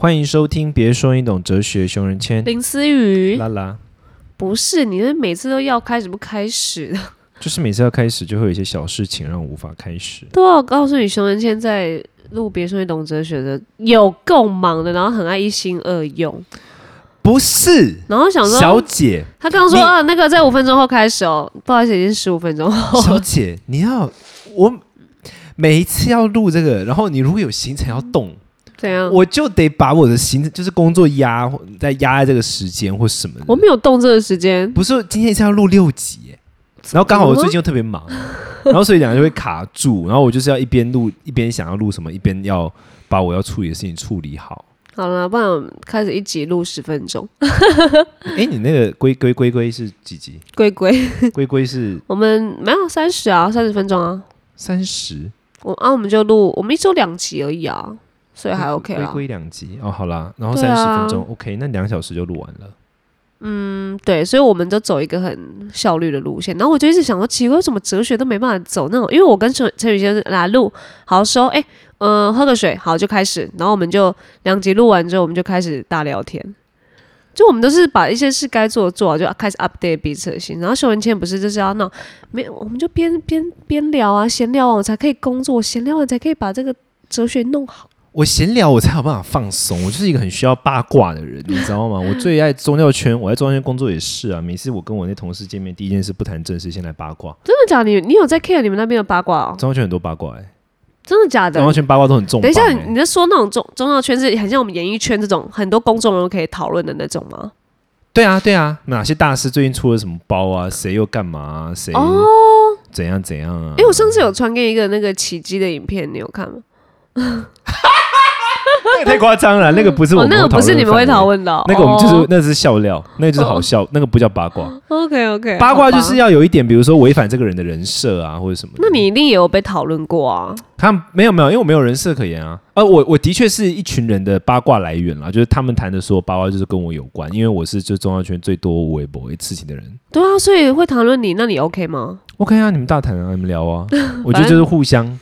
欢迎收听，别说你懂哲学，熊仁谦，林思雨，拉拉，不是你是每次都要开始不开始的。就是每次要开始就会有一些小事情让我无法开始。对啊，我告诉你，熊仁谦在录《别说你懂哲学》的有够忙的，然后很爱一心二用，不是，然后想说，小姐，他刚刚说啊，那个在五分钟后开始哦，不好意思，已经十五分钟后。小姐，你要我每一次要录这个，然后你如果有行程要动，怎样？我就得把我的行程就是工作压在压在这个时间或什么的。我没有动这个时间，不是今天一次要录六集耶，然后刚好我最近又特别忙，然后所以两个就会卡住，然后我就是要一边录一边想要录什么，一边要把我要处理的事情处理好。好了，不然我们开始一集录十分钟。哎，你那个龟龟龟龟是几集？龟龟，龟龟是 我们没有三十啊，三十分钟啊。三十，我啊，我们就录，我们一周两集而已啊，所以还 OK 了。回归两集哦，好啦，然后对三十啊分钟、OK，那两小时就录完了。嗯，对，所以我们就走一个很效率的路线。然后我就一直想说，奇怪，为什么哲学都没办法走那种？因为我跟陈陈宇先生来录，好说，哎，嗯、喝个水，好就开始。然后我们就两集录完之后，我们就开始大聊天。就我们都是把一些事该做的做好，就开始 update 彼此的心。然后修文倩不是就是要闹，没有，我们就边边边聊啊，闲聊完我才可以工作，闲聊完才可以把这个哲学弄好。我闲聊，我才有办法放松。我就是一个很需要八卦的人，你知道吗？我最爱宗教圈，我在宗教圈工作也是啊。每次我跟我那同事见面，第一件事不谈正事，先来八卦。真的假的？你你有在 care 你们那边的八卦哦？宗教圈很多八卦哎、真的假的宗？教圈八卦都很重磅、等一下，欸。你在说那种中中药圈是很像我们演艺圈这种很多公众人物可以讨论的那种吗？对啊，对啊，哪些大师最近出了什么包啊？谁又干嘛、啊？谁哦，怎样怎样啊？哎、我上次有传给一个那个奇迹的影片，你有看吗？那个太夸张了，那个不是我哦，那个不是你们会讨论论的那个我们就是、哦、那是笑料，那个就是好笑，那个不叫八卦。OK OK，八卦就是要有一点，比如说违反这个人的人设啊，或者什么。那你一定也有被讨论过啊？他没有没有，因为我没有人设可言啊。呃，我我的确是一群人的八卦来源啦，就是他们谈的所有八卦就是跟我有关，因为我是就中药圈最多微博事情的人。对啊，所以会谈论你，那你 OK 吗？OK 啊，你们大谈啊，你们聊啊，我觉得就是互相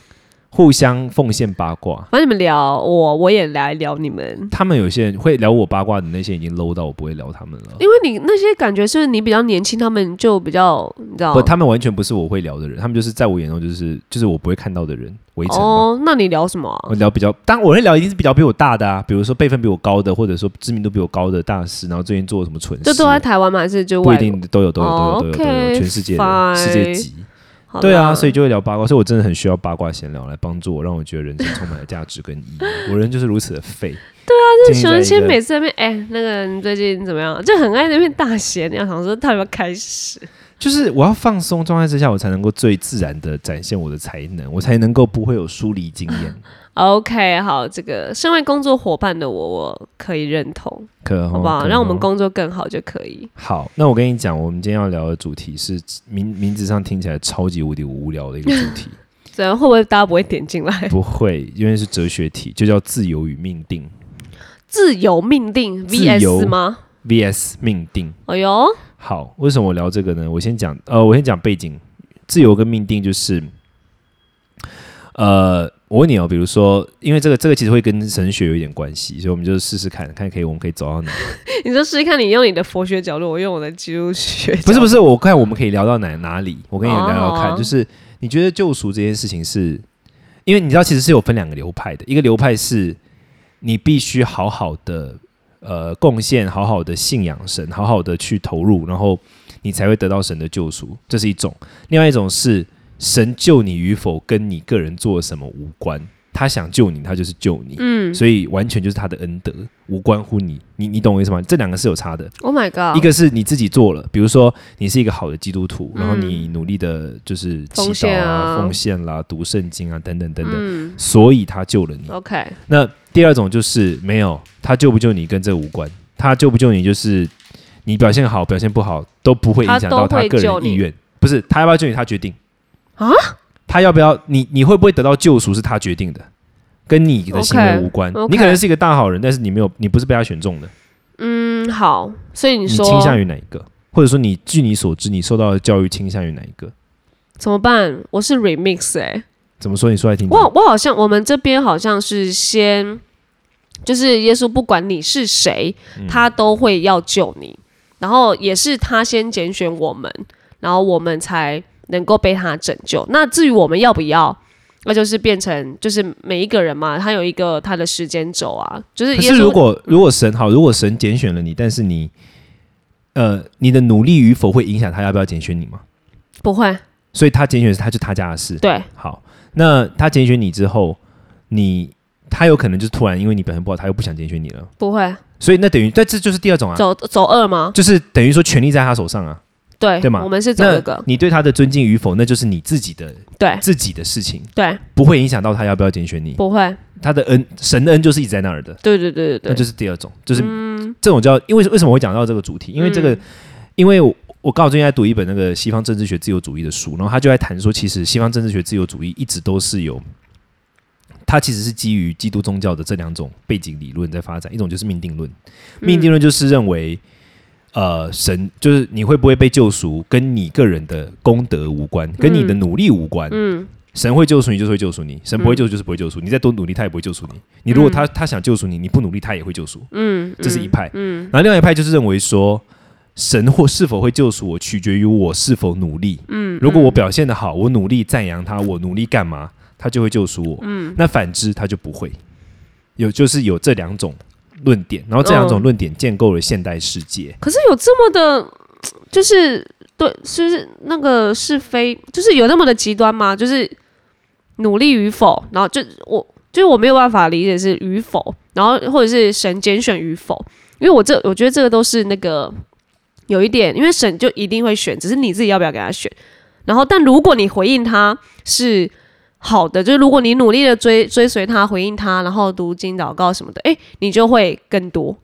互相奉献八卦。反正你们聊我，我也来聊你们，他们有些人会聊我八卦的那些已经 low 到我不会聊他们了。因为你那些感觉是你比较年轻，他们就比较你知道不，他们完全不是我会聊的人，他们就是在我眼中就是就是我不会看到的人围城吧。哦，那你聊什么、啊我？聊比较，当然我会聊一定是比较比我大的啊，比如说辈分比我高的，或者说知名度比我高的大师，然后最近做了什么蠢事，就都在台湾吗？还是就不一定都有都有都有哦都有都有全世界的世界级。好对啊，所以就会聊八卦，所以我真的很需要八卦闲聊来帮助我，让我觉得人生充满了价值跟意义。我人就是如此的废。对啊，就熊仁谦每次在那边，哎、那个你最近怎么样？就很爱那边大闲，你要想说他有没有开始？就是我要放松状态之下，我才能够最自然的展现我的才能，我才能够不会有疏离经验。OK，好，这个身为工作伙伴的我，我可以认同，可好不好？让我们工作更好就可以。好，那我跟你讲，我们今天要聊的主题是名名字上听起来超级无敌无聊的一个主题。这样会不会大家不会点进来？不会，因为是哲学题，就叫自由与命定自由命定 VS 吗？vs 命定。哎呦，好，为什么我聊这个呢？我先讲，呃，我先讲背景。自由跟命定就是，呃，我问你哦，比如说，因为这个这个其实会跟神学有一点关系，所以我们就试试看看可以我们可以走到哪。你就试试看，你用你的佛学角度，我用我的基督学。不是不是，我看我们可以聊到哪哪里，我跟你聊聊看，哦就是你觉得救赎这件事情是，因为你知道其实是有分两个流派的，一个流派是你必须好好的呃贡献，好好的信仰神，好好的去投入，然后你才会得到神的救赎，这是一种；另外一种是神救你与否跟你个人做了什么无关，他想救你，他就是救你，嗯。所以完全就是他的恩德，无关乎你，你你懂我意思吗？这两个是有差的。，Oh my God，一个是你自己做了，比如说你是一个好的基督徒，嗯。然后你努力的就是祈祷啊、奉献啦、读圣经啊等等等等，嗯。所以他救了你。，OK，那第二种就是没有，他救不救你跟这无关，他救不救你就是你表现好、表现不好都不会影响到他个人意愿，不是他要不要救你，他决定啊，他要不要你你会不会得到救赎是他决定的。跟你的行为无关你可能是一个大好人，但是你没有，你不是被他选中的。嗯，好，所以你说你倾向于哪一个？或者说你据你所知，你受到的教育倾向于哪一个？怎么办？我是 remix 哎、怎么说？你说来听听。我我好像我们这边好像是先就是耶稣不管你是谁，他都会要救你，然后也是他先拣选我们，然后我们才能够被他拯救。那至于我们要不要，那就是变成就是每一个人嘛，他有一个他的时间轴啊，就是是如果如果神好，如果神拣选了你，但是你呃你的努力与否会影响他要不要拣选你吗？不会所以他拣选是他就他家的事。对好，那他拣选你之后，你他有可能就是突然因为你表现不好，他又不想拣选你了，不会所以那等于但这就是第二种啊，走走二吗？就是等于说权力在他手上啊。对对吗？我们是走那这个，你对他的尊敬与否，那就是你自己的对。自己的事情，对，不会影响到他要不要拣选你。不会，他的恩，神的恩就是一直在那儿的，对对对对对，那就是第二种，就是这种叫因为为什么会讲到这个主题？因为这个，嗯。因为我我刚好最近在读一本那个西方政治学自由主义的书，然后他就在谈说，其实西方政治学自由主义一直都是有，它其实是基于基督宗教的这两种背景理论在发展，一种就是命定论，命定论就是认为。呃，神就是你会不会被救赎，跟你个人的功德无关，跟你的努力无关。嗯神会救赎你，就是会救赎你；神不会救赎，就是不会救赎。你再多努力，他也不会救赎你。你如果他他想救赎你，你不努力，他也会救赎。嗯，这是一派。嗯然后另外一派就是认为说，神或是否会救赎我，取决于我是否努力。嗯，如果我表现的好，我努力赞扬他，我努力干嘛，他就会救赎我。嗯那反之，他就不会。有就是有这两种论点，然后这两种论点建构了现代世界。可是有这么的，就是对，是那个是非，就是有那么的极端吗？就是努力与否，然后就我就是我没有办法理解是与否，然后或者是神拣选与否，因为我这我觉得这个都是那个有一点，因为神就一定会选，只是你自己要不要给他选。然后，但如果你回应他是好的，就是如果你努力的追追随他，回应他，然后读经祷告什么的，诶，你就会更多。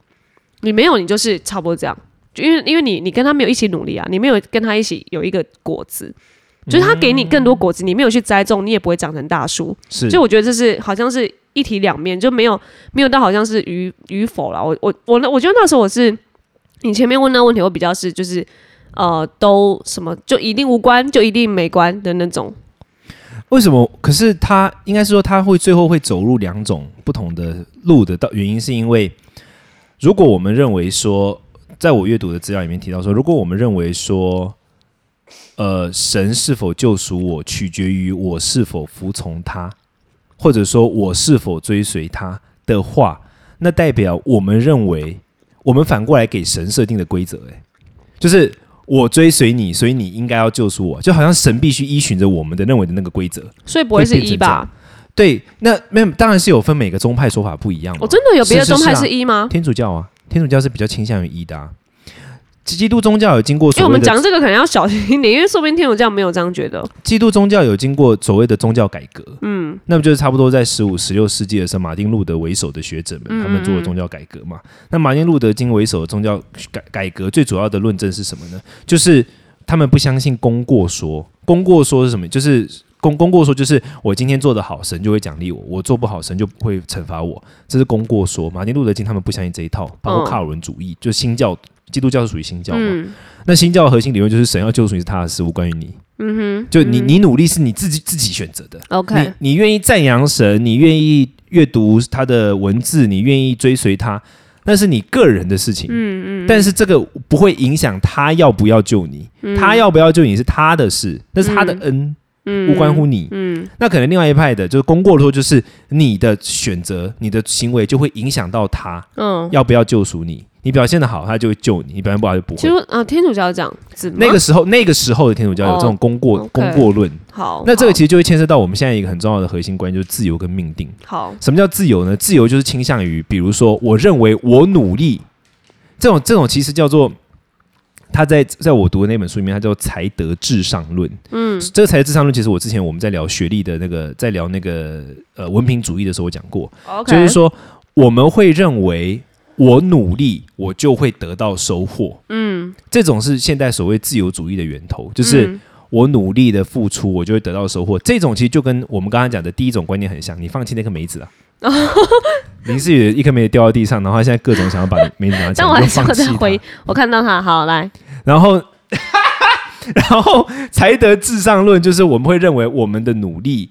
你没有，你就是差不多这样。就因为因为你你跟他没有一起努力啊，你没有跟他一起有一个果子，就是他给你更多果子，你没有去栽种，你也不会长成大树。是，就我觉得这是好像是一体两面，就没有没有到好像是与与否啦。我我我那我觉得那时候我是你前面问那个问题，我比较是就是呃都什么就一定无关，就一定没关的那种。为什么？可是他应该是说他会最后会走入两种不同的路的，到原因是因为，如果我们认为说，在我阅读的资料里面提到说，如果我们认为说，呃，神是否救赎我，取决于我是否服从他，或者说我是否追随他的话，那代表我们认为，我们反过来给神设定的规则，诶，就是我追随你，所以你应该要救赎我，就好像神必须依循着我们的认为的那个规则。所以不会是一吧？对，那没有，当然是有分每个宗派说法不一样嘛。我真的有别的宗派是一吗？天主教啊，天主教是比较倾向于一的、啊。基基督宗教有经过因为我们讲这个可能要小心一点，因为说不定天主教没有这样觉得。基督宗教有经过所谓的宗教改革，嗯，那么就是差不多在十五、十六世纪的时候，马丁路德为首的学者们，他们做了宗教改革嘛。那马丁路德经为首的宗教改改革，最主要的论证是什么呢？就是他们不相信功过说，功过说是什么？就是功功过说，就是我今天做的好，神就会奖励我；我做不好，神就会惩罚我。这是功过说。马丁路德经他们不相信这一套，包括嗯卡尔文主义，就新教，基督教是属于新教嘛。嗯那新教的核心理论就是神要救赎你是他的事，无关于你。嗯就你你努力是你自己自己选择的。，OK，你你愿意赞扬神，你愿意阅读他的文字，你愿意追随他，那是你个人的事情。嗯嗯，但是这个不会影响他要不要救你，他要不要救你是他的事，那是他的恩，嗯无关乎你。嗯那可能另外一派的就是功过说，就是你的选择、你的行为就会影响到他嗯，要不要救赎你。你表现的好，他就会救你；你表现不好，就不会。其实啊，天主教这样子吗那个时候，那个时候的天主教有这种功过、哦功过论。好，那这个其实就会牵涉到我们现在一个很重要的核心观念，就是自由跟命定。好，什么叫自由呢？自由就是倾向于，比如说，我认为我努力，这种这种其实叫做，他在在我读的那本书里面，他叫才德至上论。嗯这个才德至上论，其实我之前我们在聊学历的那个，在聊那个呃文凭主义的时候，我讲过，，OK，就是说我们会认为我努力，我就会得到收获。嗯，这种是现代所谓自由主义的源头，就是。嗯我努力的付出，我就会得到收获。这种其实就跟我们刚刚讲的第一种观念很像。你放弃那颗梅子啊，林思雨一颗梅子掉到地上，然后他现在各种想要把梅 子拿起来，但我还是你就放弃要再回它。，我看到他，好来，然后，然后才得至上论，就是我们会认为我们的努力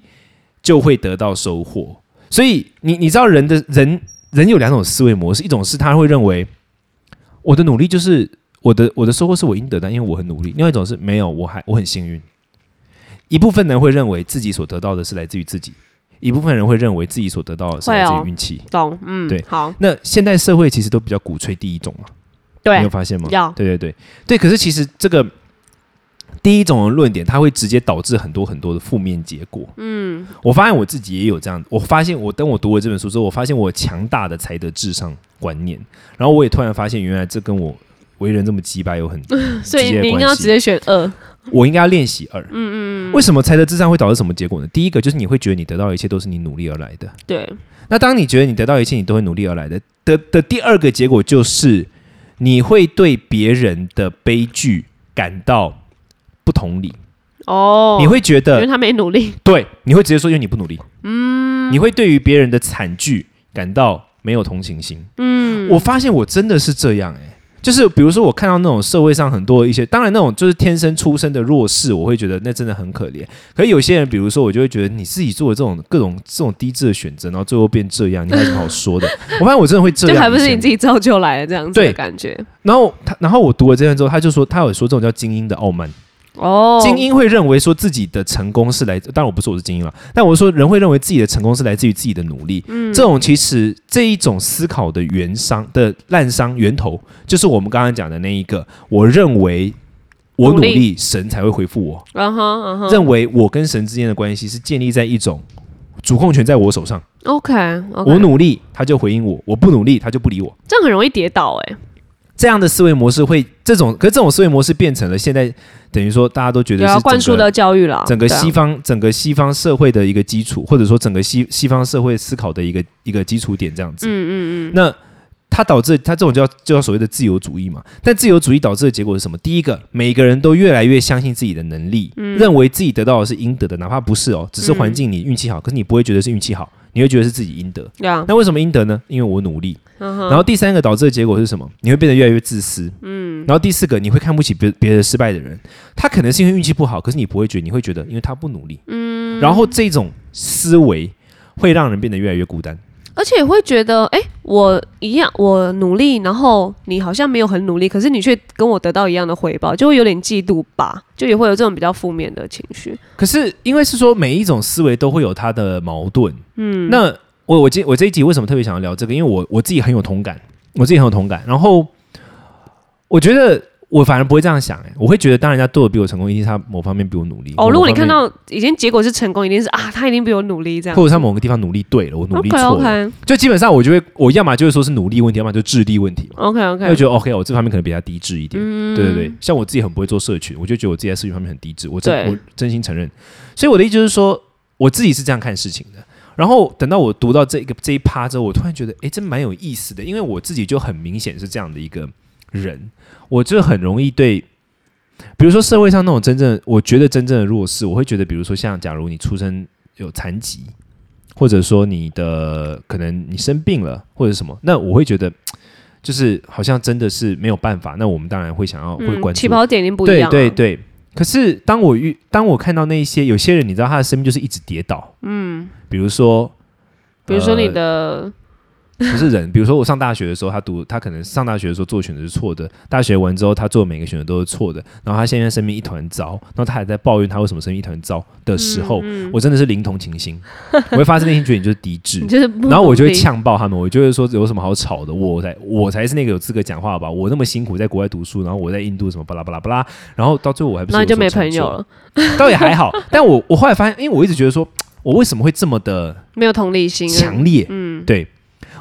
就会得到收获。所以你你知道人的人人有两种思维模式，一种是他会认为我的努力就是我的我的收获是我应得的，因为我很努力；，另外一种是没有，我还我很幸运。一部分人会认为自己所得到的是来自于自己，一部分人会认为自己所得到的是来自于运气。懂？嗯，对好，那现代社会其实都比较鼓吹第一种嘛，对你对有，发现吗？要对对对对，可是其实这个第一种的论点，它会直接导致很多很多的负面结果。嗯，我发现我自己也有这样，我发现我等我读了这本书之后，我发现我强大的才德至上观念，然后我也突然发现，原来这跟我为人这么鸡巴有很，所以直接的关系你应该要直接选二。我应该要练习二。嗯嗯嗯。为什么才德至上会导致什么结果呢？第一个就是你会觉得你得到的一切都是你努力而来的。对，那当你觉得你得到一切，你都会努力而来的的的第二个结果就是，你会对别人的悲剧感到不同理，哦，你会觉得因为他没努力。对，你会直接说因为你不努力，嗯，你会对于别人的惨剧感到没有同情心，嗯，我发现我真的是这样、欸，就是比如说我看到那种社会上很多一些，当然那种就是天生出生的弱势，我会觉得那真的很可怜。可是有些人，比如说我就会觉得你自己做的这种各种这种低质的选择，然后最后变这样，你还有什么好说的？我发现我真的会这样，就还不是你自己造就来的这样子的感觉然后他，然后我读了这段之后，他就说，他有说这种叫精英的傲慢。哦。精英会认为说自己的成功是来，当然我不是我是精英了，但我说人会认为自己的成功是来自于自己的努力。嗯，这种其实这一种思考的源伤的烂伤源头，就是我们刚刚讲的那一个，我认为我努努力力，神才会回复我，嗯哼嗯哼认为我跟神之间的关系是建立在一种主控权在我手上，，OK，我努力他就回应我，我不努力他就不理我。这样很容易跌倒哎。这样的思维模式会，这种可是这种思维模式变成了现在等于说大家都觉得灌输的教育啦，对啊整个西方整个西方社会的一个基础，或者说整个西西方社会思考的一个一个基础点，这样子。嗯嗯嗯，那它导致它这种叫就叫所谓的自由主义嘛。但自由主义导致的结果是什么？第一个，每个人都越来越相信自己的能力，嗯认为自己得到的是应得的，哪怕不是哦，只是环境你运气好，可是你不会觉得是运气好，你会觉得是自己应得。那为什么应得呢？因为我努力。然后第三个导致的结果是什么？你会变得越来越自私。嗯。然后第四个，你会看不起别别的失败的人。他可能是因为运气不好，可是你不会觉得，你会觉得因为他不努力。嗯。然后这种思维会让人变得越来越孤单。而且会觉得，哎、我一样，我努力，然后你好像没有很努力，可是你却跟我得到一样的回报，就会有点嫉妒吧，就也会有这种比较负面的情绪。可是因为是说每一种思维都会有它的矛盾。嗯。那我我今我这一集为什么特别想要聊这个？因为我我自己很有同感，我自己很有同感。然后我觉得我反而不会这样想、哎，我会觉得当人家做的比我成功，一定是他某方面比我努力。哦，如果你看到已经结果是成功，一定是啊，他一定比我努力这样。或者他某个地方努力对了，我努力错了就基本上我就会，我要么就是说是努力问题，要么就智力问题嘛。OK 那 OK，就觉得 OK，我这方面可能比他低智一点。嗯对对对，像我自己很不会做社群，我就觉得我自己在社群方面很低智，我真我真心承认。所以我的意思就是说，我自己是这样看事情的。然后等到我读到这一个这一趴之后，我突然觉得，哎，真蛮有意思的，因为我自己就很明显是这样的一个人，我就很容易对。比如说社会上那种真正，我觉得真正的弱势，我会觉得，比如说像假如你出生有残疾，或者说你的可能你生病了或者什么，那我会觉得就是好像真的是没有办法。那我们当然会想要会嗯，关注，起跑点一定不一对样、啊。对对。可是当我遇当我看到那一些有些人，你知道他的生命就是一直跌倒，嗯，比如说，比如说你呃的，不是人，比如说我上大学的时候，他读他可能上大学的时候做选择是错的，大学完之后他做每个选择都是错的，然后他现在生命一团糟，然后他还在抱怨他为什么生命一团糟的时候，嗯我真的是零同情心，我会发自内心觉得你就是低智，就是然后我就会，呛爆他们，我就会说有什么好吵的，我才我才是那个有资格讲话吧，我那么辛苦在国外读书，然后我在印度什么巴拉巴拉巴拉，然后到最后我还不是然后你就没朋友了，倒也还好，但我我后来发现，因为我一直觉得说，我为什么会这么的没有同理心，强烈？嗯，对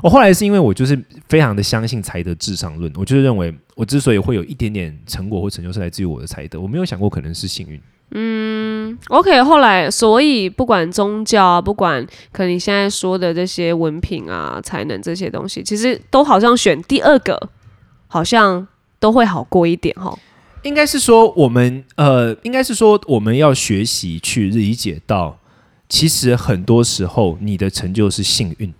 我后来是因为我就是非常的相信才德至上论，我就是认为我之所以会有一点点成果或成就，是来自于我的才德，我没有想过可能是幸运。嗯 OK，后来所以不管宗教啊，不管可能你现在说的这些文凭啊、才能这些东西，其实都好像选第二个，好像都会好过一点哈。应该是说我们呃，应该是说我们要学习去理解到，其实很多时候你的成就是幸运。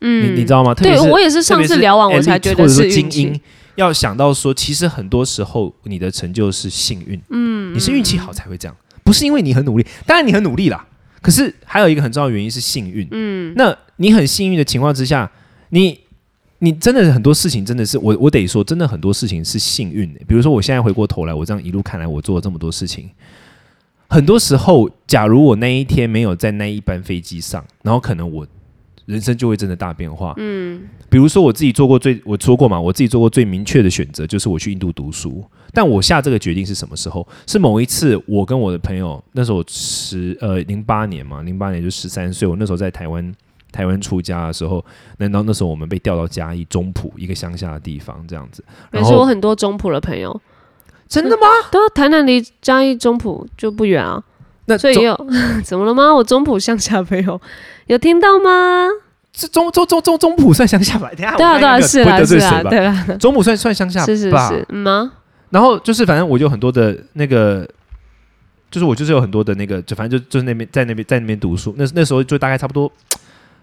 嗯，你你知道吗？特别对我也是上次聊完我才觉得是运气。精英，要想到说，其实很多时候你的成就是幸运，嗯，你是运气好才会这样，不是因为你很努力，当然你很努力啦，可是还有一个很重要的原因是幸运，嗯，那你很幸运的情况之下，你你真的很多事情真的是我我得说，真的很多事情是幸运的。比如说，我现在回过头来，我这样一路看来，我做了这么多事情。很多时候，假如我那一天没有在那一班飞机上，然后可能我人生就会真的大变化。嗯，比如说我自己做过最我说过嘛，我自己做过最明确的选择就是我去印度读书。但我下这个决定是什么时候？是某一次我跟我的朋友，那时候十呃零八年嘛，零八年就十三岁，我那时候在台湾台湾出家的时候，难道那时候我们被调到嘉义中埔一个乡下的地方这样子？也是我很多中埔的朋友。真的吗？对啊，台南离嘉义中埔就不远啊。那所以有 怎么了吗？我中埔乡下朋友有听到吗？是中中中中中埔算乡下吧？等下对啊对啊是啊是啊对啊，中埔算算乡下是是是嗯吗？然后就是反正我就很多的那个，就是我就是有很多的那个，就反正就就是那边在那边在那边读书。那那时候就大概差不多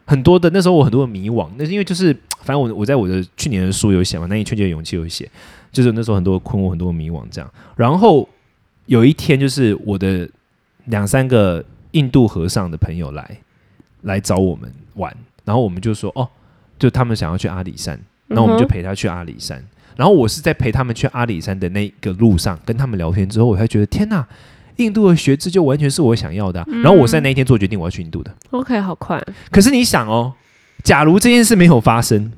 很多的那时候我很多的迷惘。那是因为就是反正我我在我的去年的书有写嘛，难以劝解的勇气有写。就是那时候很多困惑，很多迷惘这样。然后有一天，就是我的两三个印度和尚的朋友来来找我们玩，然后我们就说哦，就他们想要去阿里山，然后我们就陪他去阿里山。然后我是在陪他们去阿里山的那个路上跟他们聊天之后，我才觉得天哪，印度的学制就完全是我想要的。然后我在那一天做决定，我要去印度的。OK，好快。可是你想哦，假如这件事没有发生。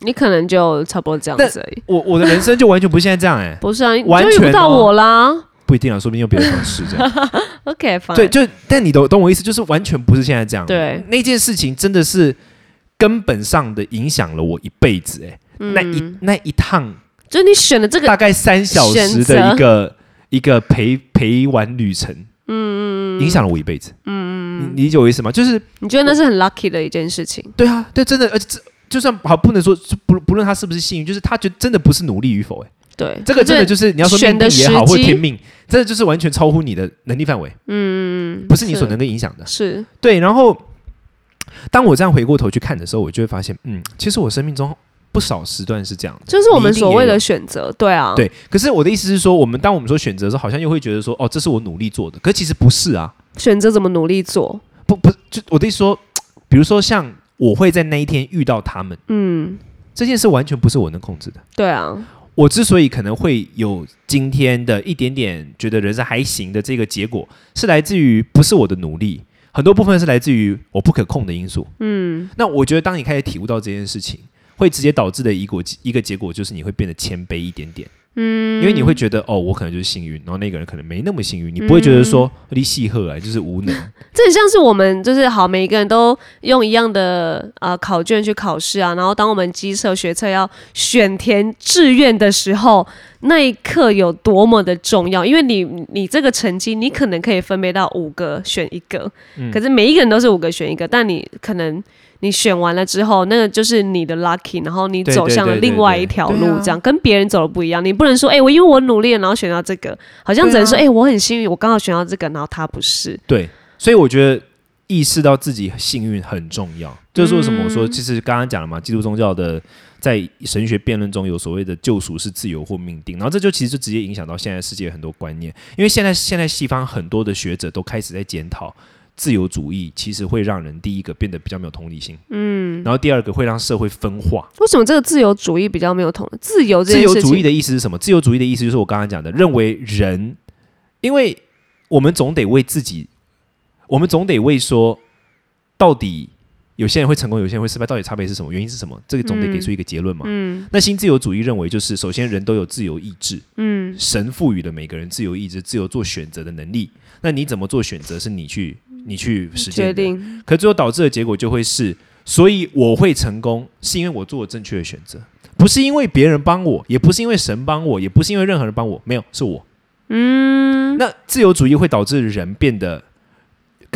你可能就差不多这样子而已。我我的人生就完全不现在这样哎，不是啊，完全遇不到我啦。不一定啊，说不定有别的方式这样。OK，对，就但你懂懂我意思，就是完全不是现在这样。对，那件事情真的是根本上的影响了我一辈子哎。那一那一趟，就是你选的这个大概三小时的一个一个陪陪玩旅程，嗯嗯，影响了我一辈子。嗯嗯，你理解我意思吗？就是你觉得那是很 lucky 的一件事情。对啊，对，真的，而且这。就算好，不能说不不论他是不是幸运，就是他觉得真的不是努力与否，哎，对，这个真的就是你要说命定也好，或天命，真的就是完全超乎你的能力范围，嗯，不是你所能够影响的，是对。然后当我这样回过头去看的时候，我就会发现，嗯，其实我生命中不少时段是这样，就是我们所谓的选择，对啊，对。可是我的意思是说，我们当我们说选择的时候，好像又会觉得说，哦，这是我努力做的，可其实不是啊。选择怎么努力做？不不，就我的意思说，比如说像。我会在那一天遇到他们，嗯，这件事完全不是我能控制的。对啊，我之所以可能会有今天的一点点觉得人生还行的这个结果，是来自于不是我的努力，很多部分是来自于我不可控的因素。嗯，那我觉得当你开始体悟到这件事情，会直接导致的一果一个结果就是你会变得谦卑一点点。嗯，因为你会觉得哦，我可能就是幸运，然后那个人可能没那么幸运，你不会觉得说你戏鹤啊，就是无能。这很像是我们就是好，每一个人都用一样的呃考卷去考试啊，然后当我们机测学测要选填志愿的时候，那一刻有多么的重要，因为你你这个成绩你可能可以分配到五个选一个，可是每一个人都是五个选一个，但你可能。你选完了之后，那个就是你的 lucky，然后你走向了另外一条路，这样跟别人走的不一样。你不能说，哎，我因为我努力，然后选到这个，好像只能说，哎，我很幸运，我刚好选到这个，然后他不是。对，所以我觉得意识到自己幸运很重要。就是为什么我说，其实刚刚讲了嘛，基督宗教的在神学辩论中有所谓的救赎是自由或命定，然后这就其实就直接影响到现在世界很多观念，因为现在现在西方很多的学者都开始在检讨。自由主义其实会让人第一个变得比较没有同理心，嗯，然后第二个会让社会分化。为什么这个自由主义比较没有同？自由自由主义的意思是什么？自由主义的意思就是我刚刚讲的，认为人，因为我们总得为自己，我们总得为说，到底有些人会成功，有些人会失败，到底差别是什么？原因是什么？这个总得给出一个结论嘛。嗯，那新自由主义认为就是，首先人都有自由意志，嗯，神赋予了每个人自由意志、自由做选择的能力。那你怎么做选择，是你去。你去实践，可最后导致的结果就会是，所以我会成功，是因为我做了正确的选择，不是因为别人帮我，也不是因为神帮我，也不是因为任何人帮我，没有，是我。嗯，那自由主义会导致人变得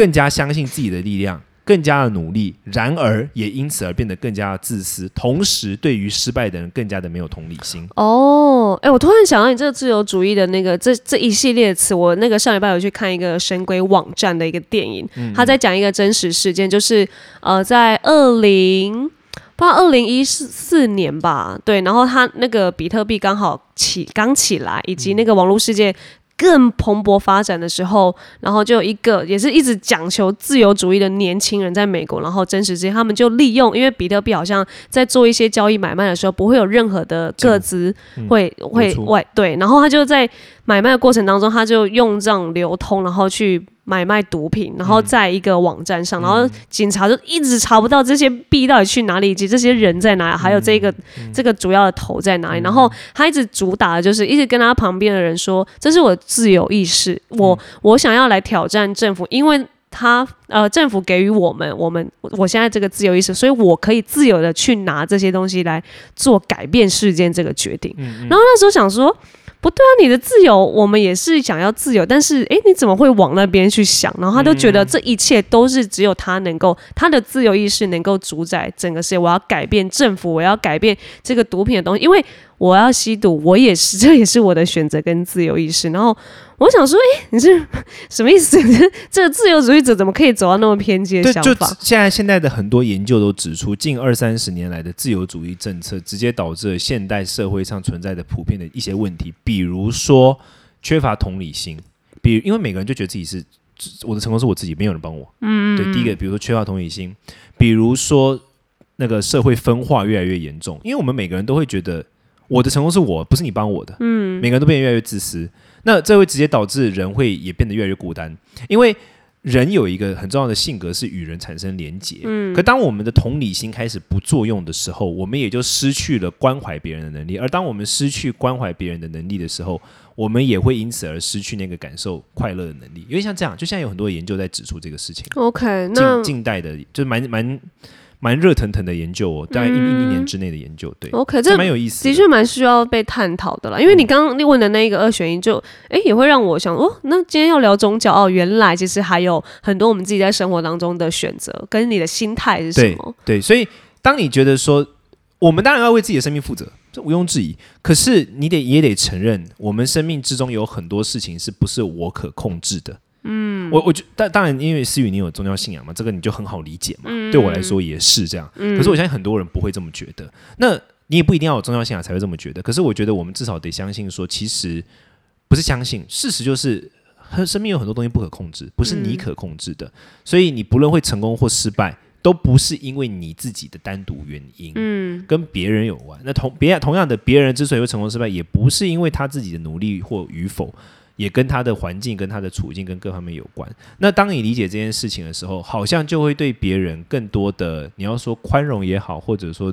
更加相信自己的力量。更加的努力，然而也因此而变得更加的自私，同时对于失败的人更加的没有同理心。哦，哎，我突然想到你这个自由主义的那个这这一系列词，我那个上礼拜有去看一个神鬼网站的一个电影，他在讲一个真实事件，就是呃，在二零不知道二零一四四年吧，对，然后他那个比特币刚好起刚起来，以及那个网络世界。更蓬勃发展的时候，然后就有一个也是一直讲求自由主义的年轻人在美国，然后真实之间他们就利用，因为比特币好像在做一些交易买卖的时候，不会有任何的个资会会外对，然后他就在买卖的过程当中，他就用这样流通，然后去买卖毒品，然后在一个网站上，然后警察就一直查不到这些币到底去哪里，以及这些人在哪里，还有这个、这个主要的头在哪里。然后他一直主打的就是一直跟他旁边的人说，这是我自由意识，我、我想要来挑战政府，因为。他呃，政府给予我们，我们我现在这个自由意识，所以我可以自由的去拿这些东西来做改变事件这个决定。然后那时候想说，不对啊，你的自由，我们也是想要自由，但是诶，你怎么会往那边去想？然后他都觉得这一切都是只有他能够，他的自由意识能够主宰整个世界。我要改变政府，我要改变这个毒品的东西，因为我要吸毒，我也是，这也是我的选择跟自由意识。然后我想说，诶，你是 什么意思？这个自由主义者怎么可以走到那么偏激的对，就想法？现在现在的很多研究都指出，近二三十年来的自由主义政策，直接导致了现代社会上存在的普遍的一些问题，比如说缺乏同理心，比如因为每个人就觉得自己是我的成功是我自己，没有人帮我。嗯对，第一个，比如说缺乏同理心，比如说那个社会分化越来越严重，因为我们每个人都会觉得我的成功是我，不是你帮我的。嗯，每个人都变得越来越自私，那这会直接导致人会也变得越来越孤单，因为人有一个很重要的性格是与人产生连结。嗯，可当我们的同理心开始不作用的时候，我们也就失去了关怀别人的能力。而当我们失去关怀别人的能力的时候，我们也会因此而失去那个感受快乐的能力。因为像这样，就现在有很多研究在指出这个事情。OK，那近近代的，就是蛮蛮蛮热腾腾的研究哦，大概一、一一年之内的研究，对，OK，这这蛮有意思的确蛮需要被探讨的啦，因为你刚刚问的那一个二选一就，诶也会让我想，哦，那今天要聊宗教哦，原来其实还有很多我们自己在生活当中的选择，跟你的心态是什对么？对，所以当你觉得说，我们当然要为自己的生命负责，这毋庸置疑。可是你得也得承认，我们生命之中有很多事情是不是我可控制的。嗯，我我觉但当然，因为思雨你有宗教信仰嘛，这个你就很好理解嘛。对我来说也是这样。可是我相信很多人不会这么觉得。那你也不一定要有宗教信仰才会这么觉得。可是我觉得我们至少得相信说，其实不是相信，事实就是。生命有很多东西不可控制，不是你可控制的，所以你不论会成功或失败，都不是因为你自己的单独原因，嗯，跟别人有关。那同别同样的，别人之所以会成功失败，也不是因为他自己的努力或与否，也跟他的环境、跟他的处境、跟各方面有关。那当你理解这件事情的时候，好像就会对别人更多的，你要说宽容也好，或者说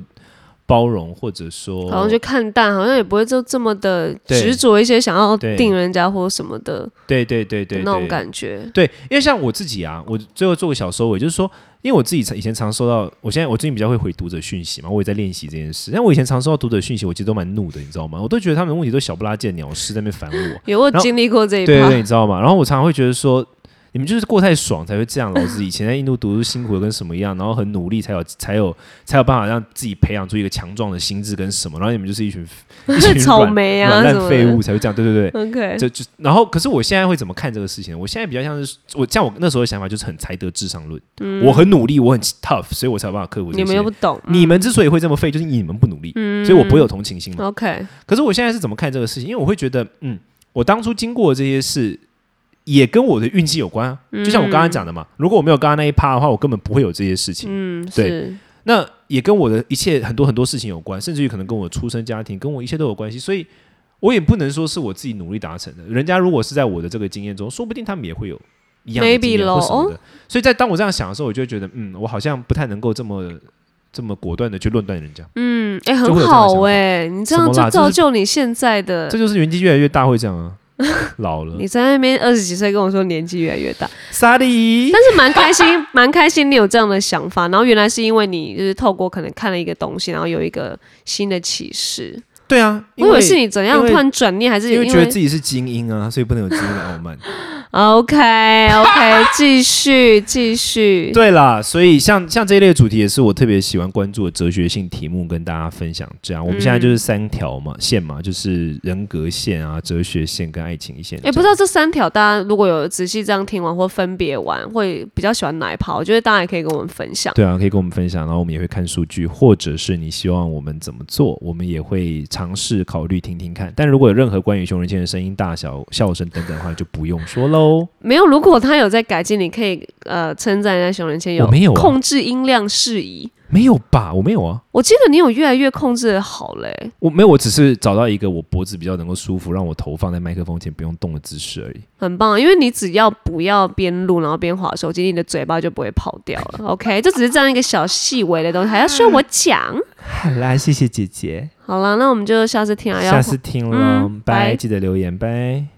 包容，或者说好像就看淡，好像也不会就这么的执着一些想要定人家或什么的对对对对那种感觉。对，因为像我自己啊，我最后做个小收尾，就是说，因为我自己以前常收到，我现在我最近比较会回读者讯息嘛，我也在练习这件事。但我以前常收到读者讯息，我其实都蛮怒的，你知道吗？我都觉得他们的问题都小不拉几的鸟事在那边烦我。有我经历过这一对对对，你知道吗？然后我常常会觉得说，你们就是过太爽才会这样，老子以前在印度读书辛苦的跟什么一样，然后很努力才有才有才有办法让自己培养出一个强壮的心智跟什么，然后你们就 是一群一群草莓啊烂废物才会这样，对对对。OK，就就然后，可是我现在会怎么看这个事情？我现在比较像是我像我那时候的想法就是很才德至上论，我很努力，我很 tough，所以我才有办法克服你们又不懂，你们之所以会这么废，就是你们不努力，所以我不会有同情心嘛。OK，可是我现在是怎么看这个事情？因为我会觉得，嗯，我当初经过这些事，也跟我的运气有关啊。就像我刚刚讲的嘛，如果我没有刚刚那一趴的话，我根本不会有这些事情。嗯，对，那也跟我的一切很多很多事情有关，甚至于可能跟我出生家庭，跟我一切都有关系。所以我也不能说是我自己努力达成的。人家如果是在我的这个经验中，说不定他们也会有一样的经验或什么咯的。所以在当我这样想的时候，我就会觉得，嗯，我好像不太能够这么这么果断的去论断人家。嗯，哎、就很好哎、你这样就造就你现在的这。就是年纪越来越大会这样啊，老了你。在那边二十几岁跟我说年纪越来越大，萨莉，但是蛮开心，蛮开心你有这样的想法。然后原来是因为你就是透过可能看了一个东西，然后有一个新的启示。对啊，我以为是你怎样突然转念，还是因为因觉得自己是精英啊，所以不能有精英的傲慢。OK OK，继续继续。对啦，所以像像这一类主题也是我特别喜欢关注的哲学性题目，跟大家分享。这样，我们现在就是三条嘛线嘛，就是人格线啊、哲学线跟爱情线。也，不知道这三条大家如果有仔细这样听完或分别完，会比较喜欢哪一趴？我觉得大家也可以跟我们分享。对啊，可以跟我们分享，然后我们也会看数据，或者是你希望我们怎么做，我们也会尝试考虑听听看。但如果有任何关于熊仁谦的声音大小、笑声等等的话，就不用说喽。没有，如果他有在改进，你可以呃称赞一下熊仁谦有没有啊控制音量适宜。没有吧？我没有啊，我记得你有越来越控制的好嘞、我没有，我只是找到一个我脖子比较能够舒服，让我头放在麦克风前不用动的姿势而已。很棒。因为你只要不要边录然后边划手机，你的嘴巴就不会跑掉了。OK，这只是这样一个小细微的东西，还要需要我讲？好啦，谢谢姐姐，好了，那我们就下次听啊，要下次听了，拜记得留言，拜。